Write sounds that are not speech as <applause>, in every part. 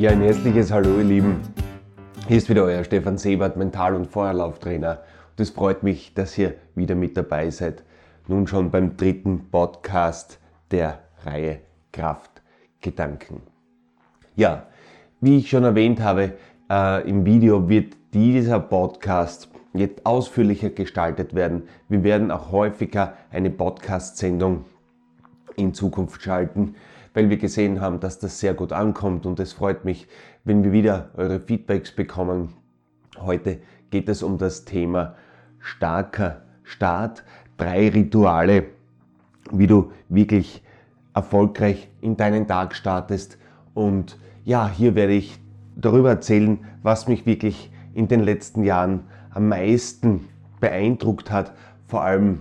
Ja, ein herzliches Hallo, ihr Lieben. Hier ist wieder euer Stefan Sebert, Mental- und Feuerlauftrainer. Und es freut mich, dass ihr wieder mit dabei seid. Nun schon beim dritten Podcast der Reihe Kraftgedanken. Ja, wie ich schon erwähnt habe, äh, im Video wird dieser Podcast jetzt ausführlicher gestaltet werden. Wir werden auch häufiger eine Podcast-Sendung in Zukunft schalten weil wir gesehen haben, dass das sehr gut ankommt und es freut mich, wenn wir wieder eure Feedbacks bekommen. Heute geht es um das Thema starker Start, drei Rituale, wie du wirklich erfolgreich in deinen Tag startest. Und ja, hier werde ich darüber erzählen, was mich wirklich in den letzten Jahren am meisten beeindruckt hat, vor allem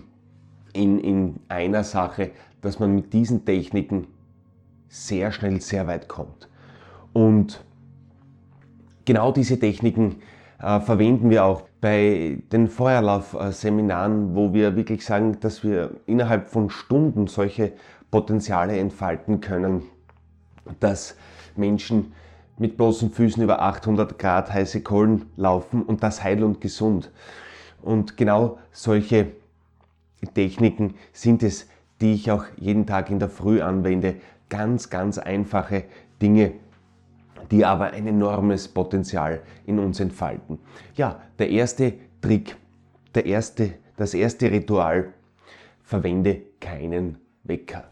in, in einer Sache, dass man mit diesen Techniken sehr schnell sehr weit kommt. Und genau diese Techniken äh, verwenden wir auch bei den Feuerlaufseminaren, wo wir wirklich sagen, dass wir innerhalb von Stunden solche Potenziale entfalten können, dass Menschen mit bloßen Füßen über 800 Grad heiße Kohlen laufen und das heil und gesund. Und genau solche Techniken sind es, die ich auch jeden Tag in der Früh anwende, Ganz, ganz einfache Dinge, die aber ein enormes Potenzial in uns entfalten. Ja, der erste Trick, der erste, das erste Ritual, verwende keinen Wecker.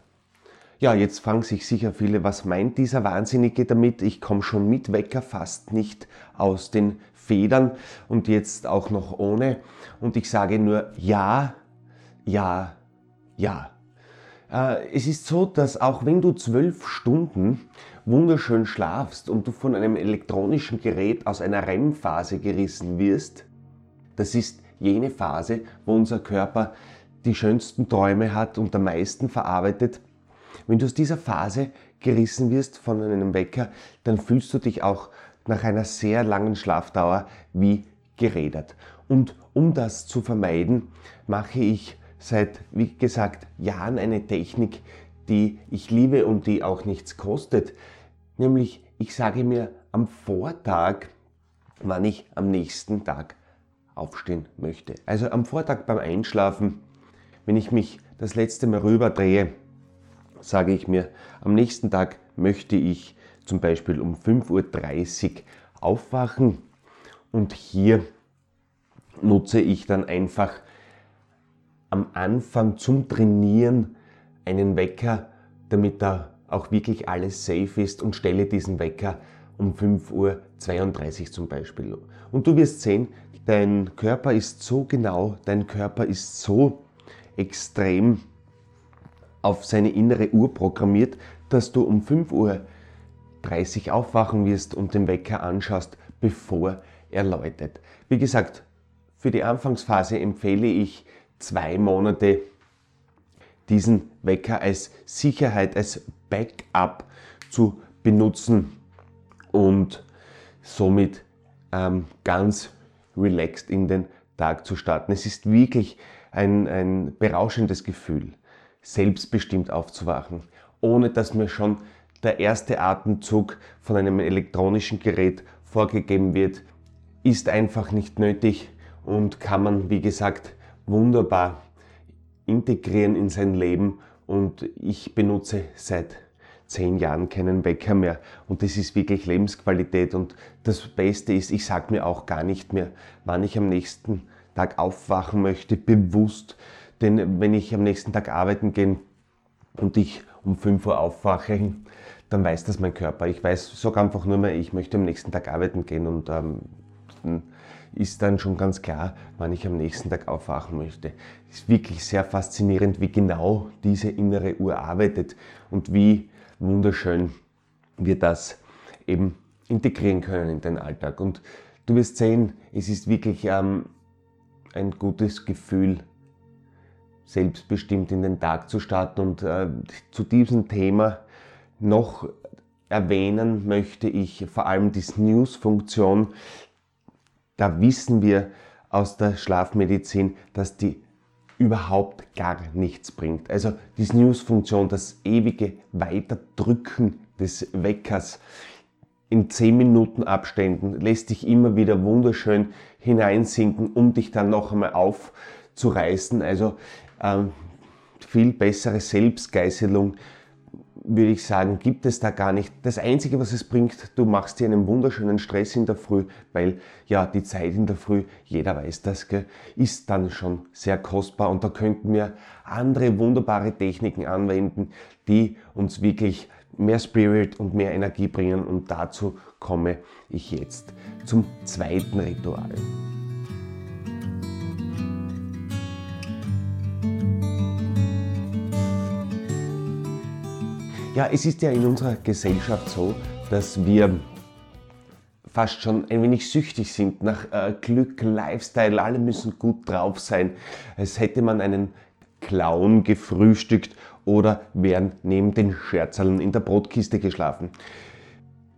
Ja, jetzt fragen sich sicher viele, was meint dieser Wahnsinnige damit? Ich komme schon mit Wecker fast nicht aus den Federn und jetzt auch noch ohne. Und ich sage nur ja, ja, ja. Äh, es ist so, dass auch wenn du zwölf Stunden wunderschön schlafst und du von einem elektronischen Gerät aus einer REM-Phase gerissen wirst, das ist jene Phase, wo unser Körper die schönsten Träume hat und am meisten verarbeitet. Wenn du aus dieser Phase gerissen wirst von einem Wecker, dann fühlst du dich auch nach einer sehr langen Schlafdauer wie gerädert. Und um das zu vermeiden, mache ich seit, wie gesagt, Jahren eine Technik, die ich liebe und die auch nichts kostet. Nämlich, ich sage mir am Vortag, wann ich am nächsten Tag aufstehen möchte. Also am Vortag beim Einschlafen, wenn ich mich das letzte Mal rüberdrehe, sage ich mir, am nächsten Tag möchte ich zum Beispiel um 5.30 Uhr aufwachen und hier nutze ich dann einfach am Anfang zum Trainieren einen Wecker, damit da auch wirklich alles safe ist und stelle diesen Wecker um 5.32 Uhr zum Beispiel. Und du wirst sehen, dein Körper ist so genau, dein Körper ist so extrem auf seine innere Uhr programmiert, dass du um 5.30 Uhr aufwachen wirst und den Wecker anschaust, bevor er läutet. Wie gesagt, für die Anfangsphase empfehle ich zwei Monate diesen Wecker als Sicherheit, als Backup zu benutzen und somit ähm, ganz relaxed in den Tag zu starten. Es ist wirklich ein, ein berauschendes Gefühl, selbstbestimmt aufzuwachen, ohne dass mir schon der erste Atemzug von einem elektronischen Gerät vorgegeben wird, ist einfach nicht nötig und kann man, wie gesagt, wunderbar integrieren in sein Leben und ich benutze seit zehn Jahren keinen Wecker mehr und das ist wirklich Lebensqualität und das Beste ist, ich sage mir auch gar nicht mehr, wann ich am nächsten Tag aufwachen möchte, bewusst, denn wenn ich am nächsten Tag arbeiten gehe und ich um 5 Uhr aufwache, dann weiß das mein Körper. Ich weiß, sage einfach nur mehr, ich möchte am nächsten Tag arbeiten gehen und ähm, ist dann schon ganz klar, wann ich am nächsten Tag aufwachen möchte. Es ist wirklich sehr faszinierend, wie genau diese innere Uhr arbeitet und wie wunderschön wir das eben integrieren können in den Alltag. Und du wirst sehen, es ist wirklich ähm, ein gutes Gefühl, selbstbestimmt in den Tag zu starten. Und äh, zu diesem Thema noch erwähnen möchte ich vor allem die Snooze-Funktion, da wissen wir aus der Schlafmedizin, dass die überhaupt gar nichts bringt. Also die Snooze-Funktion, das ewige Weiterdrücken des Weckers, in 10 Minuten Abständen, lässt dich immer wieder wunderschön hineinsinken, um dich dann noch einmal aufzureißen. Also ähm, viel bessere Selbstgeißelung würde ich sagen, gibt es da gar nicht. Das Einzige, was es bringt, du machst dir einen wunderschönen Stress in der Früh, weil ja die Zeit in der Früh, jeder weiß das, gell, ist dann schon sehr kostbar und da könnten wir andere wunderbare Techniken anwenden, die uns wirklich mehr Spirit und mehr Energie bringen und dazu komme ich jetzt zum zweiten Ritual. Ja, es ist ja in unserer Gesellschaft so, dass wir fast schon ein wenig süchtig sind nach äh, Glück, Lifestyle, alle müssen gut drauf sein, als hätte man einen Clown gefrühstückt oder wären neben den Scherzerln in der Brotkiste geschlafen.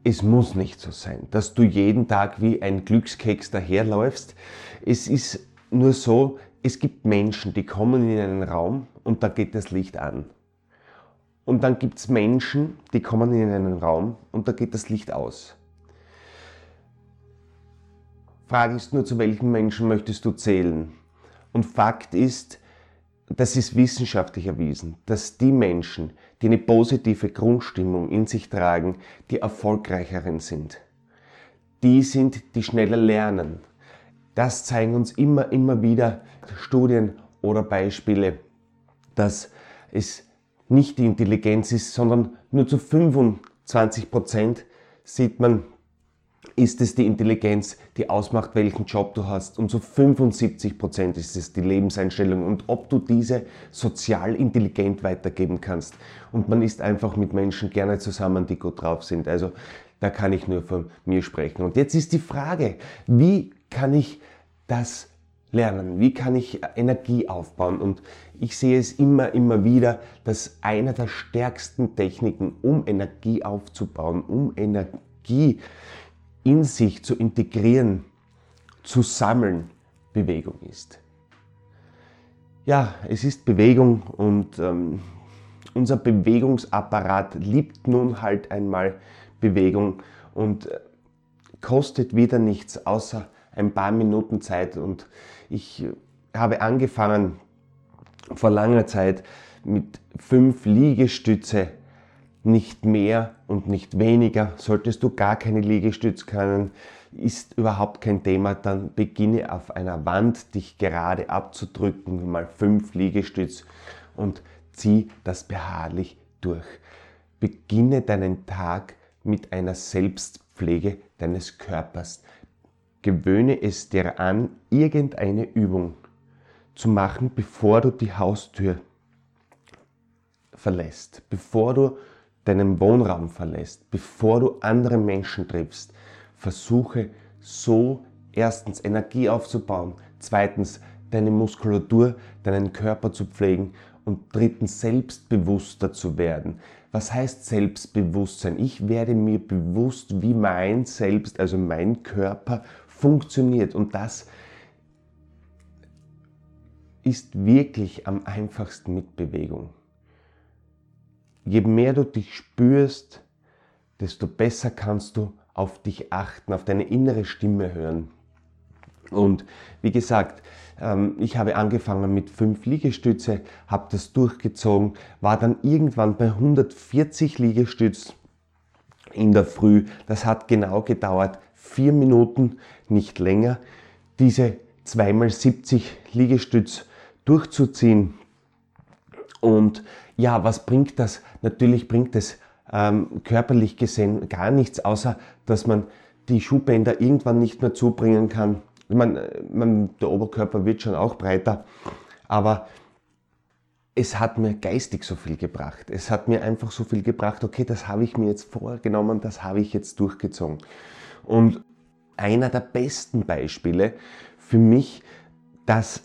Es muss nicht so sein, dass du jeden Tag wie ein Glückskeks daherläufst. Es ist nur so, es gibt Menschen, die kommen in einen Raum und da geht das Licht an. Und dann gibt es Menschen, die kommen in einen Raum und da geht das Licht aus. Frage ist nur, zu welchen Menschen möchtest du zählen? Und Fakt ist, das ist wissenschaftlich erwiesen, dass die Menschen, die eine positive Grundstimmung in sich tragen, die erfolgreicheren sind. Die sind, die schneller lernen. Das zeigen uns immer, immer wieder Studien oder Beispiele, dass es nicht die Intelligenz ist, sondern nur zu 25 Prozent sieht man, ist es die Intelligenz, die ausmacht, welchen Job du hast. Und zu 75 Prozent ist es die Lebenseinstellung und ob du diese sozial intelligent weitergeben kannst. Und man ist einfach mit Menschen gerne zusammen, die gut drauf sind. Also da kann ich nur von mir sprechen. Und jetzt ist die Frage, wie kann ich das lernen? Wie kann ich Energie aufbauen? Und ich sehe es immer, immer wieder, dass einer der stärksten Techniken, um Energie aufzubauen, um Energie in sich zu integrieren, zu sammeln, Bewegung ist. Ja, es ist Bewegung und ähm, unser Bewegungsapparat liebt nun halt einmal Bewegung und äh, kostet wieder nichts außer ein paar Minuten Zeit und ich habe angefangen vor langer Zeit mit fünf Liegestütze, nicht mehr und nicht weniger. Solltest du gar keine Liegestütze können, ist überhaupt kein Thema, dann beginne auf einer Wand dich gerade abzudrücken, mal fünf Liegestütze und zieh das beharrlich durch. Beginne deinen Tag mit einer Selbstpflege deines Körpers. Gewöhne es dir an, irgendeine Übung zu machen, bevor du die Haustür verlässt, bevor du deinen Wohnraum verlässt, bevor du andere Menschen triffst. Versuche so erstens Energie aufzubauen, zweitens deine Muskulatur, deinen Körper zu pflegen und drittens selbstbewusster zu werden. Was heißt Selbstbewusstsein? Ich werde mir bewusst, wie mein Selbst, also mein Körper funktioniert. Und das ist wirklich am einfachsten mit Bewegung. Je mehr du dich spürst, desto besser kannst du auf dich achten, auf deine innere Stimme hören. Und wie gesagt, ähm, ich habe angefangen mit fünf Liegestütze, habe das durchgezogen, war dann irgendwann bei 140 Liegestütz in der Früh. Das hat genau gedauert, vier Minuten, nicht länger, diese zweimal 70 Liegestütz durchzuziehen. Und ja, was bringt das? Natürlich bringt es ähm, körperlich gesehen gar nichts, außer dass man die Schuhbänder irgendwann nicht mehr zubringen kann. Ich meine, man, der Oberkörper wird schon auch breiter, aber es hat mir geistig so viel gebracht. Es hat mir einfach so viel gebracht, okay, das habe ich mir jetzt vorgenommen, das habe ich jetzt durchgezogen. Und einer der besten Beispiele für mich, dass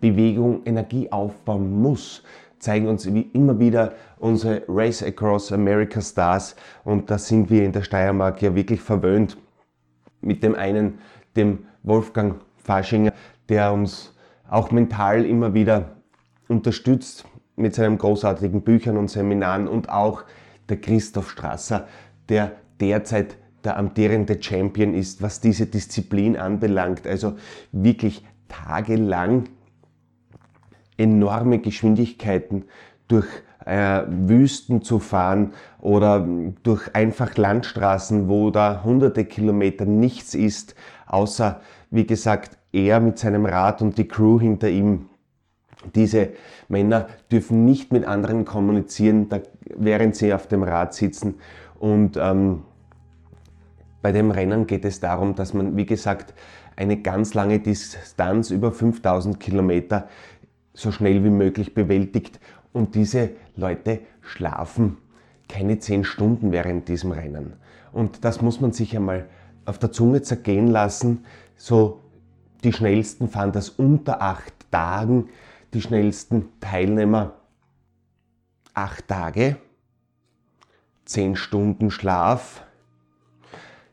Bewegung Energie aufbauen muss, zeigen uns wie immer wieder unsere Race Across America Stars. Und da sind wir in der Steiermark ja wirklich verwöhnt mit dem einen, dem Wolfgang Faschinger, der uns auch mental immer wieder unterstützt mit seinen großartigen Büchern und Seminaren. Und auch der Christoph Strasser, der derzeit der amtierende Champion ist, was diese Disziplin anbelangt. Also wirklich tagelang enorme Geschwindigkeiten durch äh, Wüsten zu fahren oder durch einfach Landstraßen, wo da hunderte Kilometer nichts ist, außer, wie gesagt, er mit seinem Rad und die Crew hinter ihm. Diese Männer dürfen nicht mit anderen kommunizieren, während sie auf dem Rad sitzen. Und ähm, bei dem Rennen geht es darum, dass man, wie gesagt, eine ganz lange Distanz über 5000 Kilometer so schnell wie möglich bewältigt. Und diese Leute schlafen keine 10 Stunden während diesem Rennen. Und das muss man sich einmal auf der Zunge zergehen lassen. So die schnellsten fahren das unter 8 Tagen, die schnellsten Teilnehmer 8 Tage, 10 Stunden Schlaf.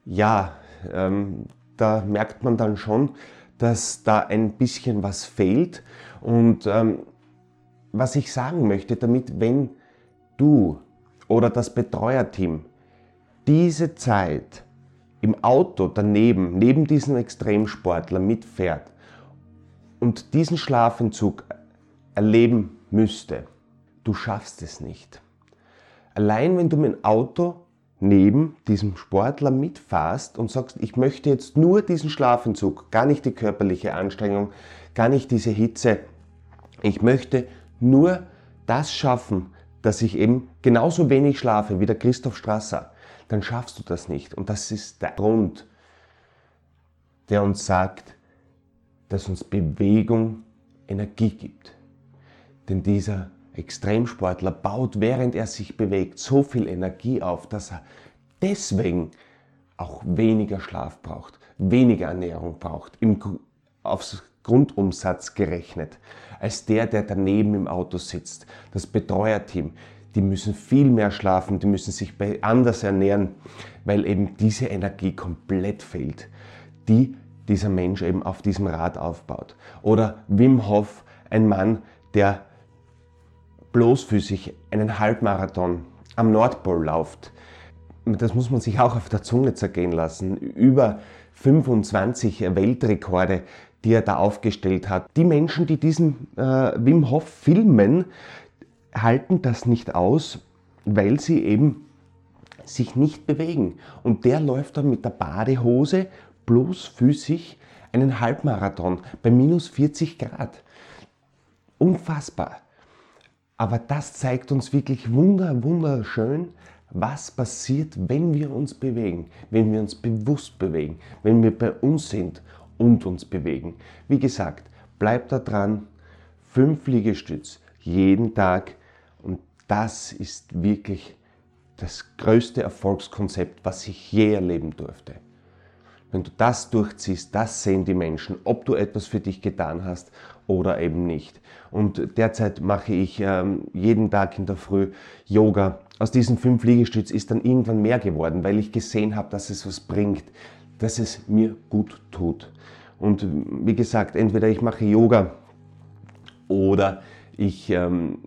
Ja, ähm, da merkt man dann schon, dass da ein bisschen was fehlt. Und ähm, was ich sagen möchte damit, wenn du oder das Betreuerteam diese Zeit im Auto daneben, neben diesem Extremsportler mitfährt und diesen Schlafentzug erleben müsste, du schaffst es nicht. Allein wenn du mit dem Auto neben diesem Sportler mitfährst und sagst, ich möchte jetzt nur diesen Schlafentzug, gar nicht die körperliche Anstrengung, gar nicht diese Hitze, ich möchte nur das schaffen, dass ich eben genauso wenig schlafe wie der Christoph Strasser, dann schaffst du das nicht. Und das ist der Grund, der uns sagt, dass uns Bewegung Energie gibt. Denn dieser Extremsportler baut, während er sich bewegt, so viel Energie auf, dass er deswegen auch weniger Schlaf braucht, weniger Ernährung braucht, im, aufs Grundumsatz gerechnet, als der, der daneben im Auto sitzt. Das Betreuerteam, die müssen viel mehr schlafen, die müssen sich anders ernähren, weil eben diese Energie komplett fehlt, die dieser Mensch eben auf diesem Rad aufbaut. Oder Wim Hof, ein Mann, der bloßfüßig einen Halbmarathon am Nordpol läuft. Das muss man sich auch auf der Zunge zergehen lassen. Über 25 Weltrekorde, die er da aufgestellt hat. Die Menschen, die diesen äh, Wim Hof filmen, halten das nicht aus, weil sie eben sich nicht bewegen. Und der läuft dann mit der Badehose bloßfüßig einen Halbmarathon bei minus 40 Grad. Unfassbar. Aber das zeigt uns wirklich wunder, wunderschön, was passiert, wenn wir uns bewegen, wenn wir uns bewusst bewegen, wenn wir bei uns sind und uns bewegen. Wie gesagt, bleibt da dran, fünf Liegestütz jeden Tag und das ist wirklich das größte Erfolgskonzept, was ich je erleben durfte. Wenn du das durchziehst, das sehen die Menschen, ob du etwas für dich getan hast oder eben nicht. Und derzeit mache ich ähm, jeden Tag in der Früh Yoga. Aus diesen fünf Liegestütz ist dann irgendwann mehr geworden, weil ich gesehen habe, dass es was bringt, dass es mir gut tut. Und wie gesagt, entweder ich mache Yoga oder ich ähm,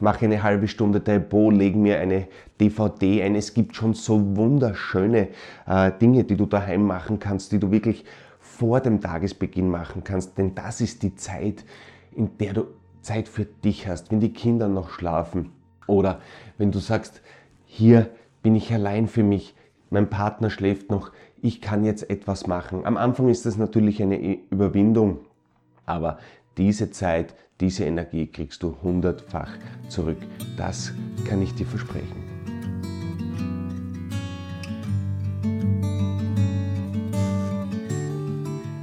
mache eine halbe Stunde Tempo, lege mir eine DVD ein. Es gibt schon so wunderschöne äh, Dinge, die du daheim machen kannst, die du wirklich vor dem Tagesbeginn machen kannst. Denn das ist die Zeit, in der du Zeit für dich hast, wenn die Kinder noch schlafen. Oder wenn du sagst, hier bin ich allein für mich, mein Partner schläft noch, ich kann jetzt etwas machen. Am Anfang ist das natürlich eine Überwindung, aber diese Zeit, diese Energie kriegst du hundertfach zurück. Das kann ich dir versprechen.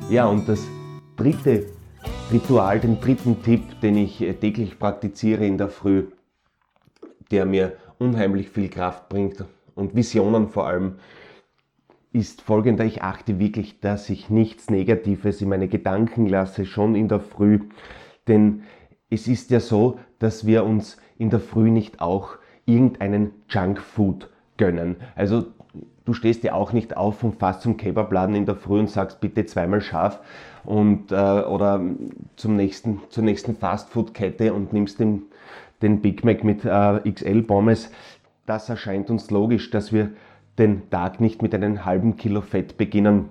Ja, und das dritte Ritual, den dritten Tipp, den ich äh, täglich praktiziere in der Früh, der mir unheimlich viel Kraft bringt und Visionen vor allem, ist folgender. Ich achte wirklich, dass ich nichts Negatives in meine Gedanken lasse, schon in der Früh. Denn es ist ja so, dass wir uns in der Früh nicht auch irgendeinen Junkfood gönnen. Also du stehst ja auch nicht auf und fährst zum Kebabladen in der Früh und sagst bitte zweimal scharf und, äh, oder zum nächsten, zur nächsten Fastfood-Kette und nimmst den, den Big Mac mit äh, XL-Pommes. Das erscheint uns logisch, dass wir den Tag nicht mit einem halben Kilo Fett beginnen,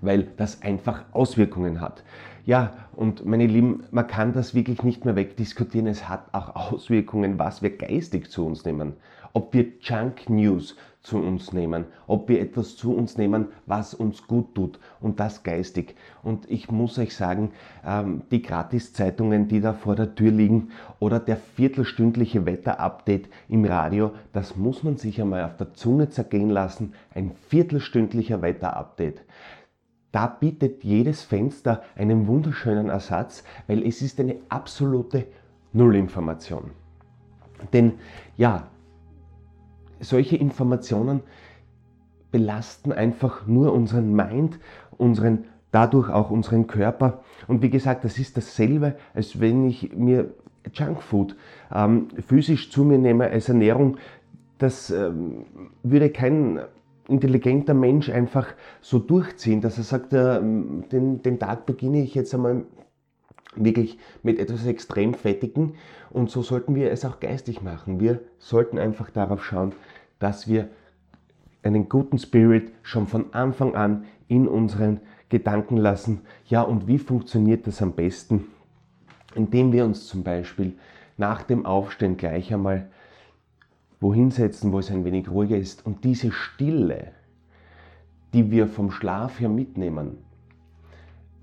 weil das einfach Auswirkungen hat. Ja, und meine Lieben, man kann das wirklich nicht mehr wegdiskutieren. Es hat auch Auswirkungen, was wir geistig zu uns nehmen. Ob wir Junk News zu uns nehmen, ob wir etwas zu uns nehmen, was uns gut tut und das geistig. Und ich muss euch sagen, ähm, die Gratiszeitungen, die da vor der Tür liegen oder der viertelstündliche Wetterupdate im Radio, das muss man sich einmal auf der Zunge zergehen lassen. Ein viertelstündlicher Wetterupdate. Da bietet jedes Fenster einen wunderschönen Ersatz, weil es ist eine absolute Nullinformation. Denn ja, solche Informationen belasten einfach nur unseren Mind, unseren, dadurch auch unseren Körper. Und wie gesagt, das ist dasselbe, als wenn ich mir Junkfood ähm, physisch zu mir nehme als Ernährung. Das ähm, würde kein intelligenter Mensch einfach so durchziehen, dass er sagt, äh, den, den Tag beginne ich jetzt einmal wirklich mit etwas extrem Fettigen und so sollten wir es auch geistig machen. Wir sollten einfach darauf schauen, dass wir einen guten Spirit schon von Anfang an in unseren Gedanken lassen. Ja, und wie funktioniert das am besten? Indem wir uns zum Beispiel nach dem Aufstehen gleich einmal wohin setzen, wo es ein wenig ruhiger ist. Und diese Stille, die wir vom Schlaf her mitnehmen,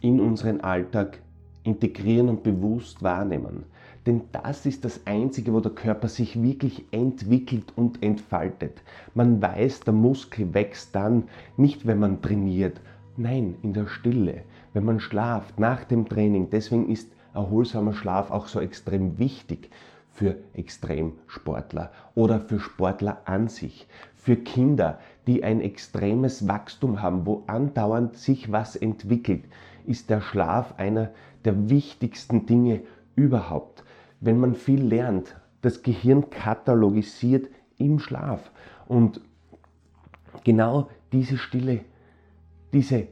in unseren Alltag integrieren und bewusst wahrnehmen. Denn das ist das Einzige, wo der Körper sich wirklich entwickelt und entfaltet. Man weiß, der Muskel wächst dann nicht, wenn man trainiert, nein, in der Stille, wenn man schlaft, nach dem Training. Deswegen ist erholsamer Schlaf auch so extrem wichtig für Extremsportler oder für Sportler an sich, für Kinder, die ein extremes Wachstum haben, wo andauernd sich was entwickelt, ist der Schlaf einer der wichtigsten Dinge überhaupt. Wenn man viel lernt, das Gehirn katalogisiert im Schlaf und genau diese Stille, diese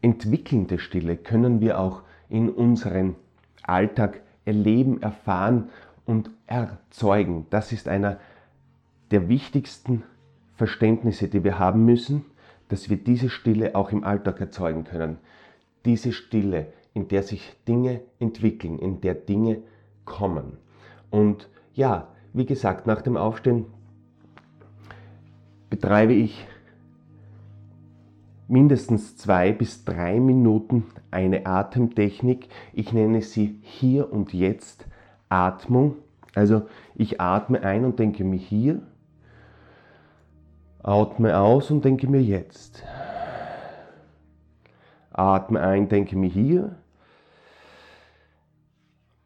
entwickelnde Stille können wir auch in unserem Alltag erleben, erfahren und erzeugen. Das ist einer der wichtigsten Verständnisse, die wir haben müssen, dass wir diese Stille auch im Alltag erzeugen können. Diese Stille, in der sich Dinge entwickeln, in der Dinge kommen. Und ja, wie gesagt, nach dem Aufstehen betreibe ich mindestens zwei bis drei Minuten eine Atemtechnik. Ich nenne sie hier und jetzt Atmung. Also ich atme ein und denke mir hier, atme aus und denke mir jetzt. Atme ein, denke mir hier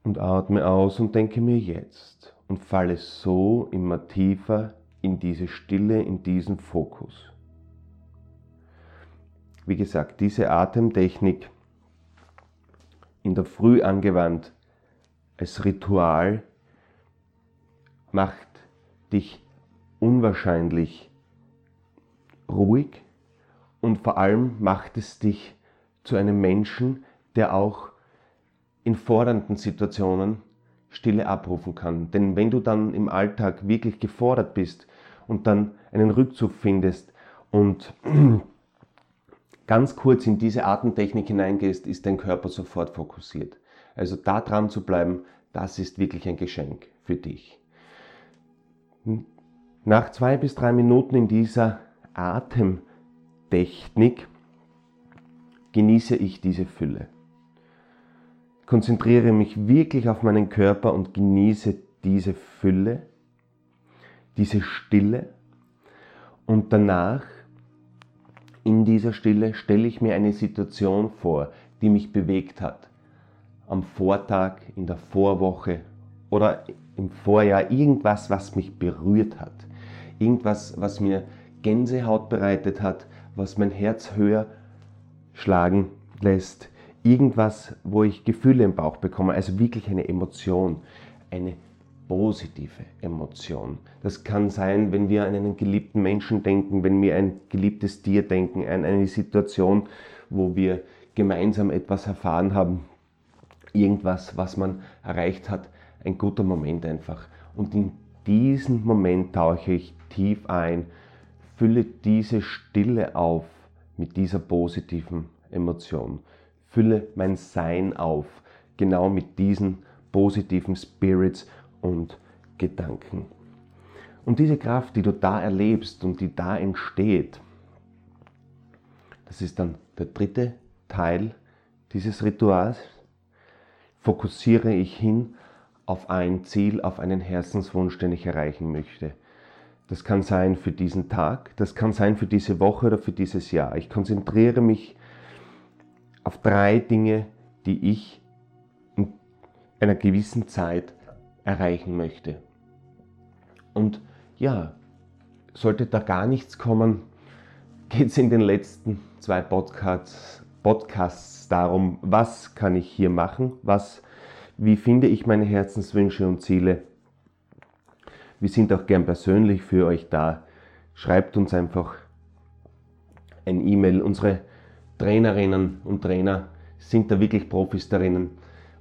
und atme aus und denke mir jetzt und falle so immer tiefer in diese Stille, in diesen Fokus. Wie gesagt, diese Atemtechnik in der Früh angewandt als Ritual macht dich unwahrscheinlich ruhig und vor allem macht es dich zu einem Menschen, der auch in fordernden Situationen Stille abrufen kann. Denn wenn du dann im Alltag wirklich gefordert bist und dann einen Rückzug findest und <clears throat> ganz kurz in diese Atemtechnik hineingehst, ist dein Körper sofort fokussiert. Also da dran zu bleiben, das ist wirklich ein Geschenk für dich. Nach zwei bis drei Minuten in dieser Atemtechnik genieße ich diese Fülle. Konzentriere mich wirklich auf meinen Körper und genieße diese Fülle, diese Stille. Und danach, in dieser Stille, stelle ich mir eine Situation vor, die mich bewegt hat am Vortag, in der Vorwoche oder im Vorjahr irgendwas, was mich berührt hat. Irgendwas, was mir Gänsehaut bereitet hat, was mein Herz höher schlagen lässt. Irgendwas, wo ich Gefühle im Bauch bekomme, also wirklich eine Emotion, eine positive Emotion. Das kann sein, wenn wir an einen geliebten Menschen denken, wenn wir ein geliebtes Tier denken, an eine Situation, wo wir gemeinsam etwas erfahren haben, irgendwas, was man erreicht hat, ein guter Moment einfach. Und in diesen Moment tauche ich tief ein, fülle diese Stille auf mit dieser positiven Emotion. Fülle mein Sein auf, genau mit diesen positiven Spirits und Gedanken. Und diese Kraft, die du da erlebst und die da entsteht, das ist dann der dritte Teil dieses Rituals, fokussiere ich hin auf ein Ziel, auf einen Herzenswunsch, den ich erreichen möchte. Das kann sein für diesen Tag, das kann sein für diese Woche oder für dieses Jahr. Ich konzentriere mich auf drei Dinge, die ich in einer gewissen Zeit erreichen möchte. Und ja, sollte da gar nichts kommen, <laughs> geht es in den letzten zwei Podcasts, Podcasts darum, was kann ich hier machen, was, wie finde ich meine Herzenswünsche und Ziele. Wir sind auch gern persönlich für euch da. Schreibt uns einfach ein E-Mail. Unsere Trainerinnen und Trainer sind da wirklich Profis darin,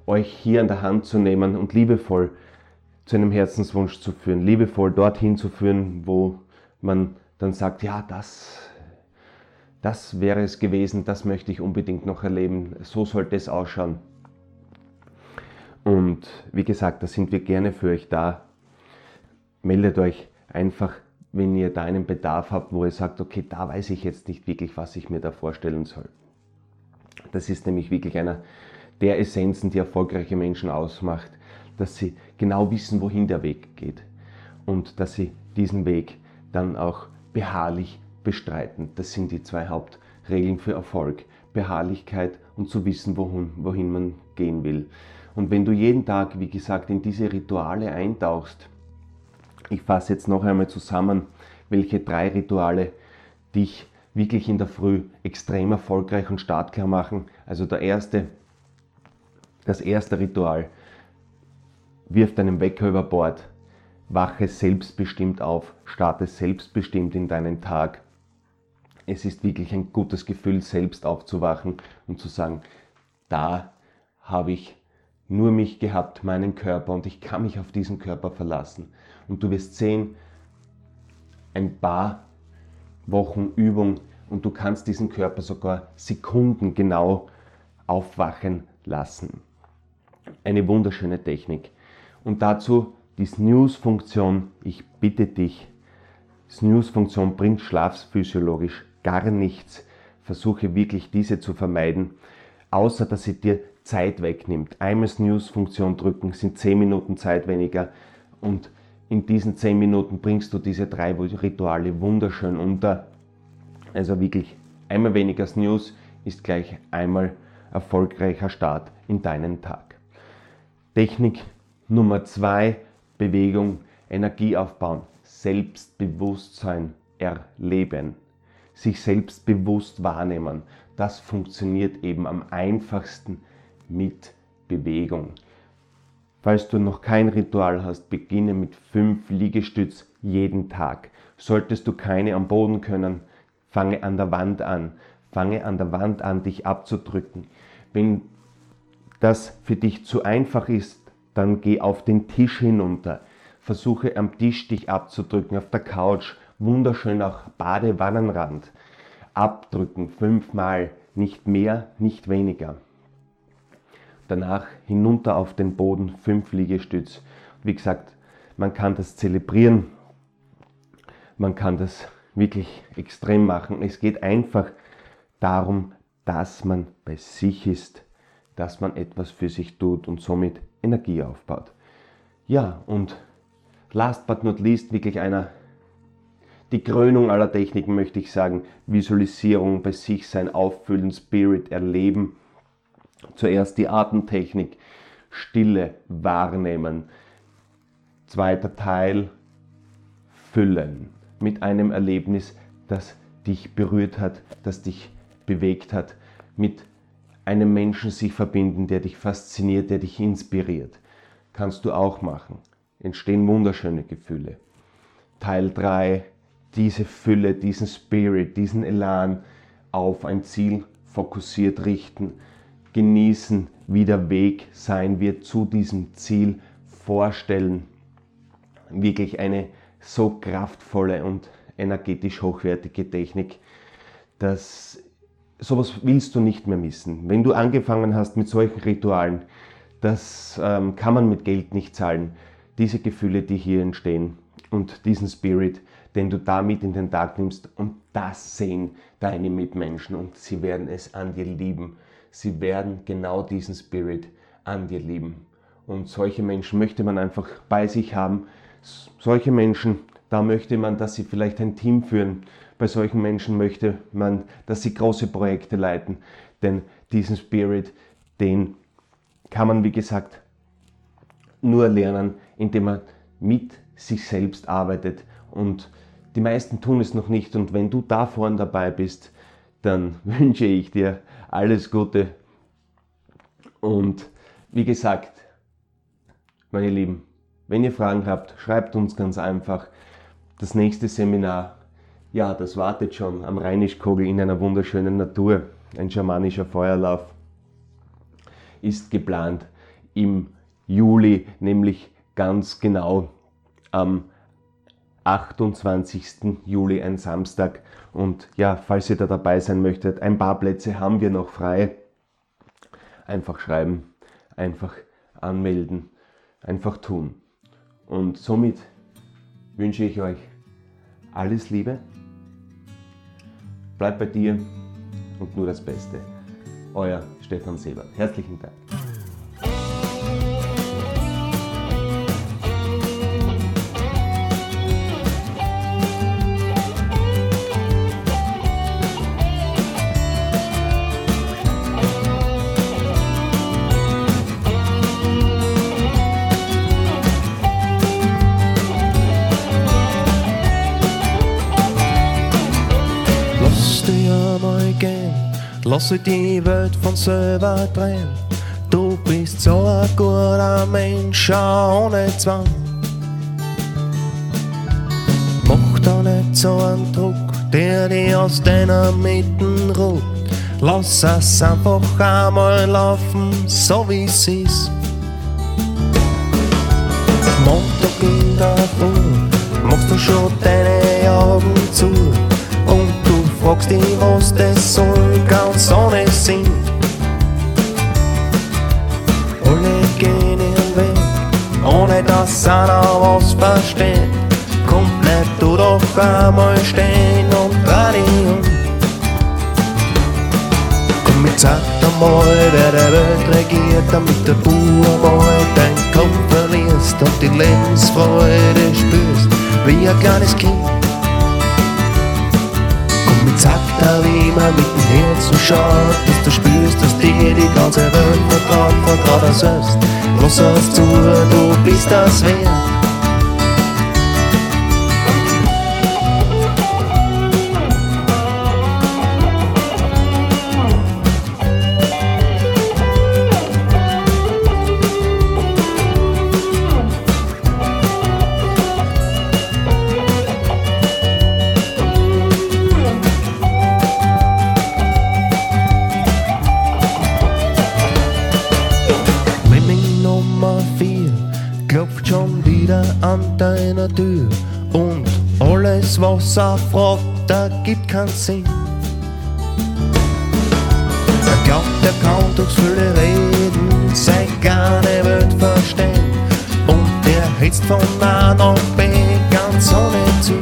euch hier an der Hand zu nehmen und liebevoll zu einem Herzenswunsch zu führen, liebevoll dorthin zu führen, wo man dann sagt, ja, das, das wäre es gewesen, das möchte ich unbedingt noch erleben, so sollte es ausschauen. Und wie gesagt, da sind wir gerne für euch da. Meldet euch einfach, wenn ihr da einen Bedarf habt, wo ihr sagt, okay, da weiß ich jetzt nicht wirklich, was ich mir da vorstellen soll. Das ist nämlich wirklich einer der Essenzen, die erfolgreiche Menschen ausmacht, dass sie genau wissen, wohin der Weg geht und dass sie diesen Weg dann auch beharrlich bestreiten. Das sind die zwei Hauptregeln für Erfolg. Beharrlichkeit und zu wissen, wohin, wohin man gehen will. Und wenn du jeden Tag, wie gesagt, in diese Rituale eintauchst, ich fasse jetzt noch einmal zusammen, welche drei Rituale dich wirklich in der Früh extrem erfolgreich und startklar machen. Also der erste, das erste Ritual, wirf deinen Wecker über Bord, wache selbstbestimmt auf, starte selbstbestimmt in deinen Tag. Es ist wirklich ein gutes Gefühl, selbst aufzuwachen und zu sagen, da habe ich nur mich gehabt, meinen Körper und ich kann mich auf diesen Körper verlassen. Und du wirst sehen, ein paar Wochen Übung und du kannst diesen Körper sogar Sekunden genau aufwachen lassen. Eine wunderschöne Technik. Und dazu die Snooze-Funktion. Ich bitte dich, Snooze-Funktion bringt schlafphysiologisch gar nichts. Versuche wirklich diese zu vermeiden, außer dass sie dir Zeit wegnimmt. Einmal Snooze-Funktion drücken, sind 10 Minuten Zeit weniger und in diesen 10 Minuten bringst du diese drei Rituale wunderschön unter. Also wirklich einmal weniger Snooze ist gleich einmal erfolgreicher Start in deinen Tag. Technik Nummer zwei, Bewegung, Energie aufbauen, Selbstbewusstsein erleben, sich selbstbewusst wahrnehmen. Das funktioniert eben am einfachsten mit Bewegung. Falls du noch kein Ritual hast, beginne mit fünf Liegestütz jeden Tag. Solltest du keine am Boden können, fange an der Wand an. Fange an der Wand an, dich abzudrücken. Wenn das für dich zu einfach ist, dann geh auf den Tisch hinunter. Versuche am Tisch dich abzudrücken, auf der Couch, wunderschön auch Badewannenrand. Abdrücken, fünfmal, nicht mehr, nicht weniger. Danach hinunter auf den Boden, fünf Liegestütz. Wie gesagt, man kann das zelebrieren, man kann das wirklich extrem machen. Es geht einfach darum, dass man bei sich ist, dass man etwas für sich tut und somit Energie aufbaut. Ja, und last but not least wirklich einer, die Krönung aller Techniken möchte ich sagen, Visualisierung, bei sich sein, auffüllen, Spirit erleben. Zuerst die Atemtechnik, Stille wahrnehmen. Zweiter Teil, füllen mit einem Erlebnis, das dich berührt hat, das dich bewegt hat, mit einem Menschen sich verbinden, der dich fasziniert, der dich inspiriert. Kannst du auch machen. Entstehen wunderschöne Gefühle. Teil 3, diese Fülle, diesen Spirit, diesen Elan auf ein Ziel fokussiert richten, genießen, wie der Weg sein wird zu diesem Ziel, vorstellen. Wirklich eine so kraftvolle und energetisch hochwertige Technik. Das, sowas willst du nicht mehr missen. Wenn du angefangen hast mit solchen Ritualen, das ähm, kann man mit Geld nicht zahlen. Diese Gefühle, die hier entstehen und diesen Spirit, den du damit in den Tag nimmst und das sehen deine Mitmenschen und sie werden es an dir lieben. Sie werden genau diesen Spirit an dir lieben. Und solche Menschen möchte man einfach bei sich haben. Solche Menschen, da möchte man, dass sie vielleicht ein Team führen. Bei solchen Menschen möchte man, dass sie große Projekte leiten. Denn diesen Spirit, den kann man, wie gesagt, nur lernen, indem man mit sich selbst arbeitet. Und die meisten tun es noch nicht. Und wenn du da vorne dabei bist, dann <laughs> wünsche ich dir alles Gute. Und wie gesagt, meine Lieben, wenn ihr Fragen habt, schreibt uns ganz einfach. Das nächste Seminar, ja, das wartet schon am Rheinischkogel in einer wunderschönen Natur. Ein schamanischer Feuerlauf ist geplant im Juli, nämlich ganz genau am 28. Juli, ein Samstag. Und ja, falls ihr da dabei sein möchtet, ein paar Plätze haben wir noch frei. Einfach schreiben, einfach anmelden, einfach tun. Und somit wünsche ich euch alles Liebe, bleibt bei dir und nur das Beste. Euer Stefan Sebert. Herzlichen Dank. Lass die Welt von selber drehen. Du bist so ein guter Mensch, ohne Zwang. Mach da nicht so einen Druck, der dich aus deiner Mitten ruht. Lass es einfach einmal laufen, so wie es ist. Montag in der Früh machst du schon deine Augen zu soll, ganz ohne Sinn. Alle gehen ihren Weg, ohne dass einer was versteht. Komm, bleib du doch einmal stehen und um. Komm, jetzt sag einmal, wer der Welt regiert, damit der Bauer mal dein Kopf verlierst und die Lebensfreude spürst, wie ein kleines Kind. Zakter, wie man mit dem Herzen schaut, dass du spürst, dass dir die ganze Welt vertraut, vertraut er selbst. Lass es zu, du bist das wert. Tür und alles, was er fragt, da gibt keinen Sinn. Er glaubt, er kann durchs viele Reden sein keine Welt verstehen und er hetzt von A nach B ganz ohne Ziel.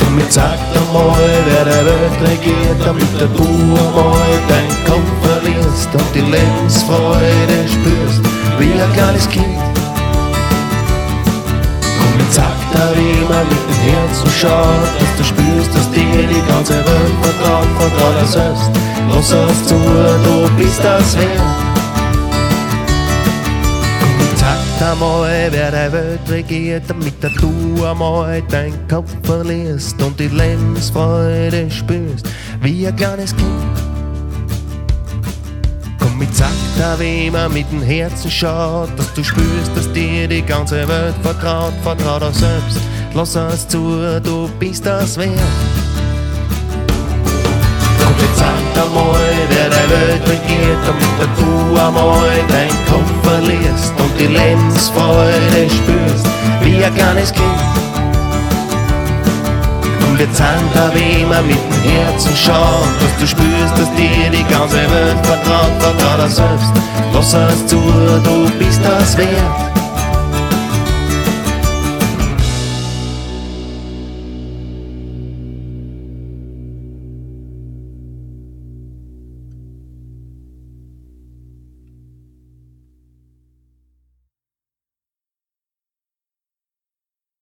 Damit sagt einmal, wer der Welt regiert, damit der du einmal dein Kopf verlierst und die Lebensfreude spürst, wie ein kleines Kind. Sagt wie man mit dem Herzen schaut, dass du spürst, dass dir die ganze Welt vertraut, vertraut er selbst. Lass es zu, du bist das wert. Sag einmal, wer die Welt regiert, damit du einmal deinen Kopf verlierst und die Lebensfreude spürst, wie ein kleines Kind. Mit Zakta, wie man mit dem Herzen schaut, dass du spürst, dass dir die ganze Welt vertraut, vertraut auch selbst. Lass es zu, du bist das wert. Und jetzt sag einmal, wer die Welt regiert, damit du einmal dein Kopf verlierst und die Lebensfreude spürst, wie ein kleines Kind. Und wir da wie immer mit dem Herzen schauen, dass du spürst, dass dir die ganze Welt vertraut, vertrau das selbst. Lass es zu, du bist das wert.